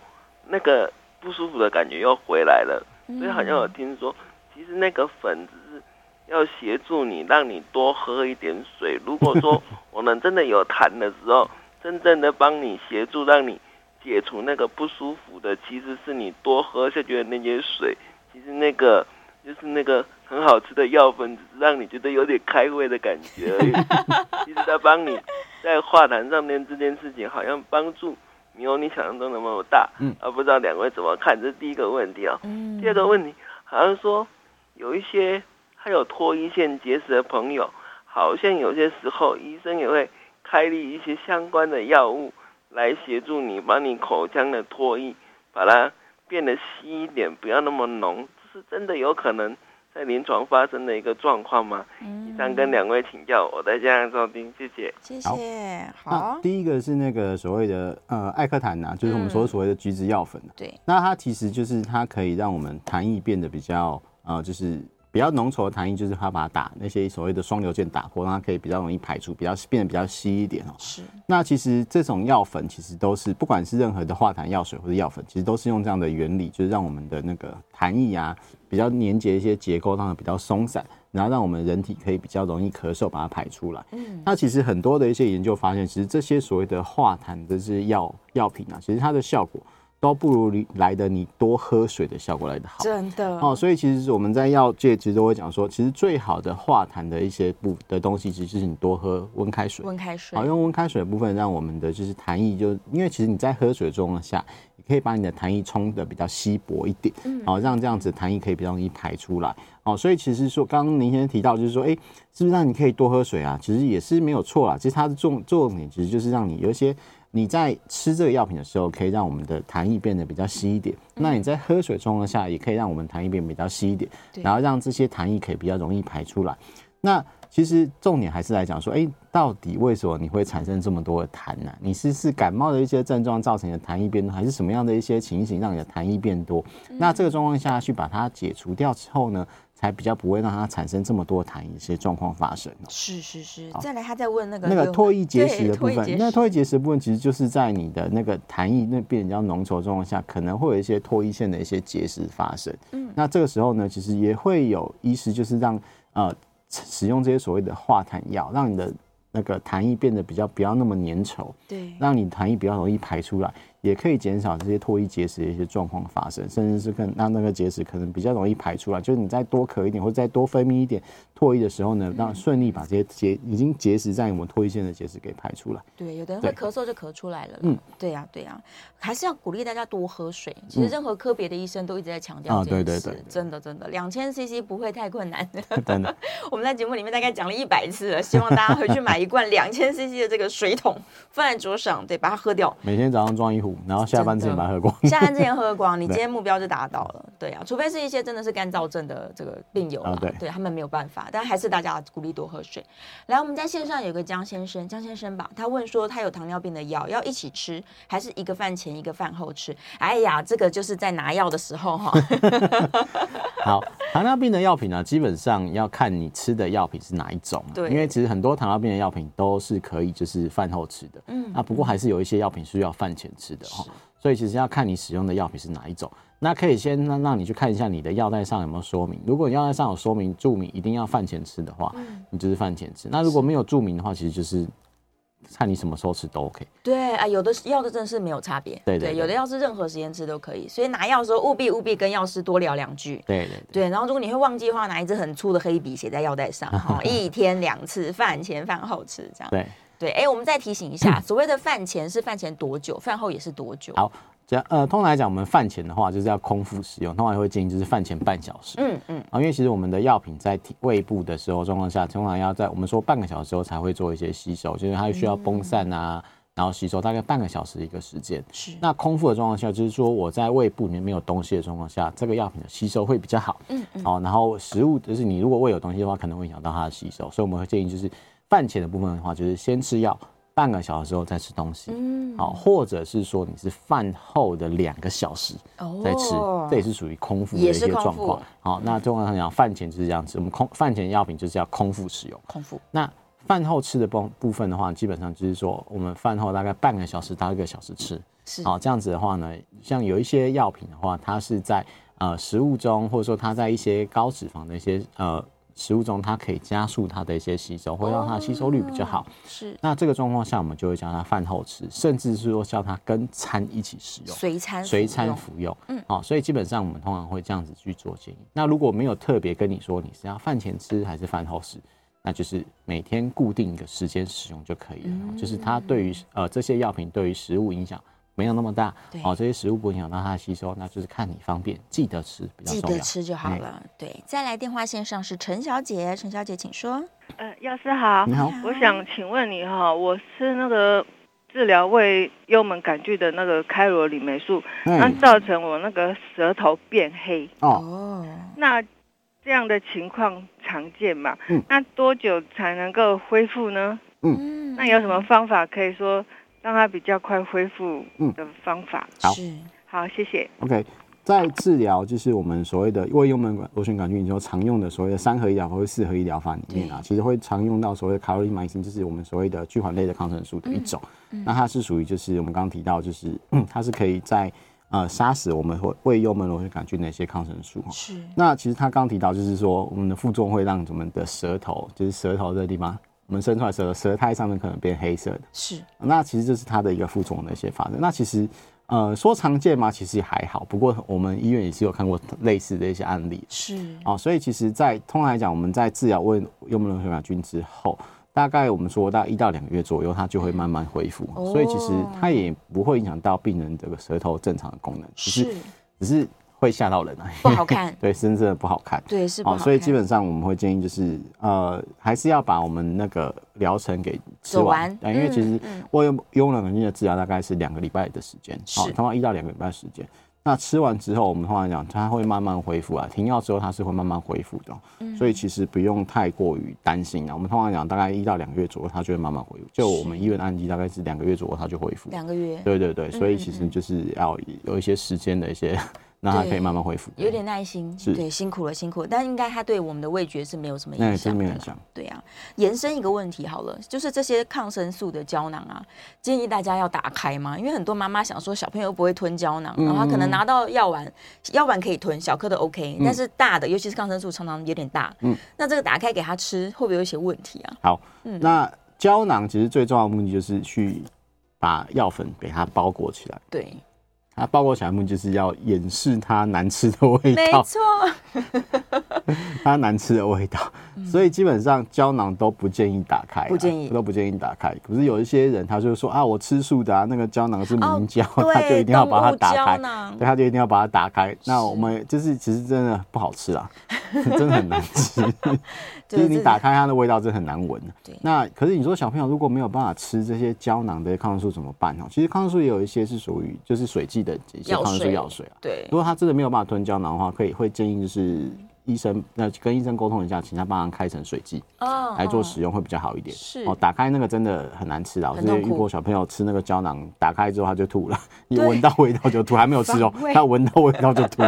那个不舒服的感觉又回来了。所以好像我听说，其实那个粉只是要协助你，让你多喝一点水。如果说 我们真的有痰的时候，真正的帮你协助，让你。解除那个不舒服的，其实是你多喝下去的那些水。其实那个就是那个很好吃的药粉，只是让你觉得有点开胃的感觉而已。其实它帮你在化痰上面这件事情，好像帮助没有你想象中那么大。嗯，啊，不知道两位怎么看？这是第一个问题啊。嗯。第二个问题，好像说有一些还有脱衣腺结石的朋友，好像有些时候医生也会开立一些相关的药物。来协助你，把你口腔的脱衣把它变得稀一点，不要那么浓，这是真的有可能在临床发生的一个状况吗？嗯，以上跟两位请教，我在家收听，谢谢，谢谢。好，好，第一个是那个所谓的呃艾克痰呐，就是我们说所谓的橘子药粉，对，那它其实就是它可以让我们痰液变得比较呃就是。比较浓稠的痰液，就是它把它打那些所谓的双硫键打破，让它可以比较容易排出，比较变得比较稀一点哦。是。那其实这种药粉其实都是，不管是任何的化痰药水或者药粉，其实都是用这样的原理，就是让我们的那个痰液啊比较粘结一些结构，让它比较松散，然后让我们人体可以比较容易咳嗽把它排出来。嗯。那其实很多的一些研究发现，其实这些所谓的化痰的这些药药品啊，其实它的效果。都不如你来的你多喝水的效果来的好，真的哦。所以其实我们在药界其实都会讲说，其实最好的化痰的一些部的东西，其实就是你多喝温开水。温开水，好，用温开水的部分，让我们的就是痰液就，因为其实你在喝水中下，你可以把你的痰液冲的比较稀薄一点，嗯，好，让这样子痰液可以比较容易排出来。哦，所以其实说，刚刚您先提到就是说，哎，是不是让你可以多喝水啊？其实也是没有错啦。其实它的重重点其实就是让你有一些。你在吃这个药品的时候，可以让我们的痰液变得比较稀一点。嗯、那你在喝水状况下，也可以让我们痰液变得比较稀一点，然后让这些痰液可以比较容易排出来。那其实重点还是来讲说，哎、欸，到底为什么你会产生这么多的痰呢？你是是感冒的一些症状造成你的痰液变多，还是什么样的一些情形让你的痰液变多？嗯、那这个状况下去把它解除掉之后呢，才比较不会让它产生这么多痰液一些状况发生。是是是。再来，他再问那个那个唾液结石的部分，那唾液结石的部分其实就是在你的那个痰液那变比较浓稠的状况下，可能会有一些唾液腺的一些结石发生。嗯，那这个时候呢，其实也会有医师就是让呃。使用这些所谓的化痰药，让你的那个痰液变得比较不要那么粘稠，对，让你痰液比较容易排出来。也可以减少这些唾液结石的一些状况发生，甚至是更让那个结石可能比较容易排出来。就是你再多咳一点，或者再多分泌一点唾液的时候呢，让顺利把这些结已经结石在我们唾液腺的结石给排出来。对，有的人会咳嗽就咳出来了。嗯，对呀，对呀，还是要鼓励大家多喝水。其实任何科别的医生都一直在强调这件事。对对对，真的真的，两千 CC 不会太困难。真的，我们在节目里面大概讲了一百次了，希望大家回去买一罐两千 CC 的这个水桶，放在桌上，对，把它喝掉。每天早上装一壶。然后下班之前把它喝光，下班之前喝光，你今天目标就达到了。对啊，除非是一些真的是干燥症的这个病友啊，对他们没有办法，但还是大家鼓励多喝水。来，我们在线上有个江先生，江先生吧，他问说他有糖尿病的药要一起吃，还是一个饭前一个饭后吃？哎呀，这个就是在拿药的时候哈。好，糖尿病的药品呢，基本上要看你吃的药品是哪一种，对，因为其实很多糖尿病的药品都是可以就是饭后吃的，嗯，啊，不过还是有一些药品是要饭前吃的哈，所以其实要看你使用的药品是哪一种。那可以先让让你去看一下你的药袋上有没有说明，如果你药袋上有说明注明一定要饭前吃的话，你就是饭前吃。那如果没有注明的话，其实就是。看你什么时候吃都 OK。对啊，有的药的真的是没有差别。对对，有的药是任何时间吃都可以，所以拿药的时候务必务必跟药师多聊两句。对对对，对。然后如果你会忘记的话，拿一支很粗的黑笔写在药袋上，一天两次，饭前饭后吃这样。对对，哎，我们再提醒一下，所谓的饭前是饭前多久，饭后也是多久？好。这样呃，通常来讲，我们饭前的话就是要空腹使用，通常会建议就是饭前半小时。嗯嗯。啊，因为其实我们的药品在胃部的时候状况下，通常要在我们说半个小时之后才会做一些吸收，就是它需要崩散啊，嗯、然后吸收大概半个小时一个时间。是。那空腹的状况下，就是说我在胃部里面没有东西的状况下，这个药品的吸收会比较好。嗯嗯。好，然后食物就是你如果胃有东西的话，可能会影响到它的吸收，所以我们会建议就是饭前的部分的话，就是先吃药。半个小时之后再吃东西，嗯，好，或者是说你是饭后的两个小时再吃，这也是属于空腹的一些状况。好，那通常讲饭前就是这样子，我们空饭前药品就是要空腹使用。空腹。那饭后吃的部部分的话，基本上就是说我们饭后大概半个小时到一个小时吃。是。好，这样子的话呢，像有一些药品的话，它是在呃食物中，或者说它在一些高脂肪的一些呃。食物中，它可以加速它的一些吸收，会让它吸收率比较好。是，那这个状况下，我们就会叫它饭后吃，甚至是说叫它跟餐一起使用，随餐随餐服用。嗯，好，所以基本上我们通常会这样子去做建议。那如果没有特别跟你说你是要饭前吃还是饭后吃，那就是每天固定一个时间使用就可以了。就是它对于呃这些药品对于食物影响。没有那么大，哦，这些食物不影响到它的吸收，那就是看你方便，记得吃比较重要。记得吃就好了。对，再来电话线上是陈小姐，陈小姐请说。呃，药师好，你好，我想请问你哈，我吃那个治疗胃幽门杆菌的那个开罗里霉素，那造成我那个舌头变黑哦，那这样的情况常见嘛？嗯，那多久才能够恢复呢？嗯，那有什么方法可以说？让它比较快恢复的方法。好，好，谢谢。OK，在治疗就是我们所谓的胃幽门螺旋杆菌以后常用的所谓的三合一疗法或四合一疗法里面啊，其实会常用到所谓的卡罗利马辛，就是我们所谓的聚环类的抗生素的一种。那它是属于就是我们刚刚提到，就是它是可以在呃杀死我们会胃幽门螺旋杆菌的一些抗生素。是。那其实他刚刚提到就是说，我们的副作用会让我们的舌头，就是舌头这个地方。我们生出来的时候，舌苔上面可能变黑色的，是。那其实这是它的一个副作用的一些发生。那其实，呃，说常见吗？其实也还好。不过我们医院也是有看过类似的一些案例，是。哦，所以其实，在通常来讲，我们在治疗胃幽门螺旋杆菌之后，大概我们说大概一到两个月左右，它就会慢慢恢复。哦。所以其实它也不会影响到病人这个舌头正常的功能，只是，只是。会吓到人啊，不好看，对，真正的不好看，对，是不好看。所以基本上我们会建议就是，呃，还是要把我们那个疗程给吃完，因为其实胃幽门杆菌的治疗大概是两个礼拜的时间，好，通常一到两个礼拜的时间。那吃完之后，我们通常讲它会慢慢恢复啊。停药之后，它是会慢慢恢复的，嗯、所以其实不用太过于担心啊。我们通常讲大概一到两个月左右，它就会慢慢恢复。就我们医院案例，大概是两个月左右，它就恢复。两个月。对对对，所以其实就是要有一些时间的一些。那它可以慢慢恢复，有点耐心，是对，辛苦了，辛苦了。但应该它对我们的味觉是没有什么影响的。对啊，延伸一个问题好了，就是这些抗生素的胶囊啊，建议大家要打开吗？因为很多妈妈想说小朋友不会吞胶囊，然后他可能拿到药丸，药丸可以吞，小颗的 OK，但是大的，尤其是抗生素，常常有点大。嗯，那这个打开给他吃，会不会有一些问题啊？好，嗯，那胶囊其实最重要的目的就是去把药粉给它包裹起来。对。它包裹起来目就是要掩饰它难吃的味道，没错，它难吃的味道，所以基本上胶囊都不建议打开，不建议都不建议打开。可是有一些人他就说啊，我吃素的啊，那个胶囊是明胶，他就一定要把它打开，对，他就一定要把它打开。那我们就是其实真的不好吃啊，真的很难吃，就是你打开它的味道真的很难闻。那可是你说小朋友如果没有办法吃这些胶囊的抗生素怎么办呢？其实抗生素也有一些是属于就是水剂。的一些抗生素药水啊，对，如果他真的没有办法吞胶囊的话，可以会建议就是医生那跟医生沟通一下，请他帮忙开成水剂哦，来做使用会比较好一点。是哦，打开那个真的很难吃啊，我之前遇过小朋友吃那个胶囊，打开之后他就吐了，一闻到味道就吐，还没有吃哦，他闻到味道就吐，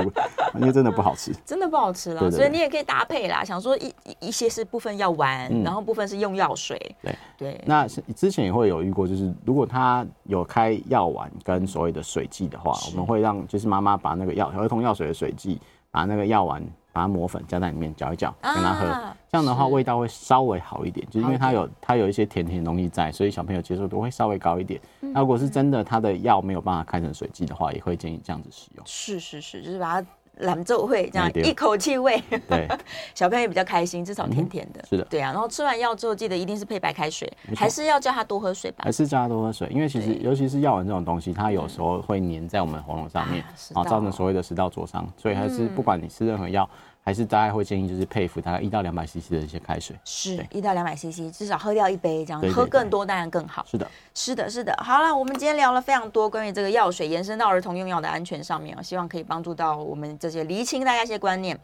因为真的不好吃，真的不好吃了。所以你也可以搭配啦，想说一一些是部分药丸，然后部分是用药水。对对，那之前也会有遇过，就是如果他有开药丸跟所谓的水剂的话，我们会让就是妈妈把那个药儿童药水的水剂，把那个药丸。把它磨粉加在里面搅一搅，跟它喝，啊、这样的话味道会稍微好一点，就是因为它有它有一些甜甜的东西在，所以小朋友接受度会稍微高一点。嗯、那如果是真的，它的药没有办法开成水剂的话，也会建议这样子使用。是是是，就是把它。蓝皱会这样一口气喂，对，小朋友也比较开心，至少甜甜的。是的，对啊。然后吃完药之后，记得一定是配白开水，还是要叫他多喝水吧？还是叫他多喝水，因为其实尤其是药丸这种东西，它有时候会粘在我们喉咙上面，然后造成所谓的食道灼伤。所以还是不管你吃任何药，还是大家会建议就是配服大概一到两百 CC 的一些开水，是一到两百 CC，至少喝掉一杯这样，喝更多当然更好。是的，是的，是的。好了，我们今天聊了非常多关于这个药水延伸到儿童用药的安全上面，希望可以帮助到我们这些厘清大家一些观念。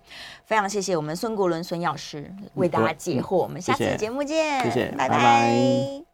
非常谢谢我们孙国伦孙药师为大家解惑，我们下次节目见，谢谢，拜拜。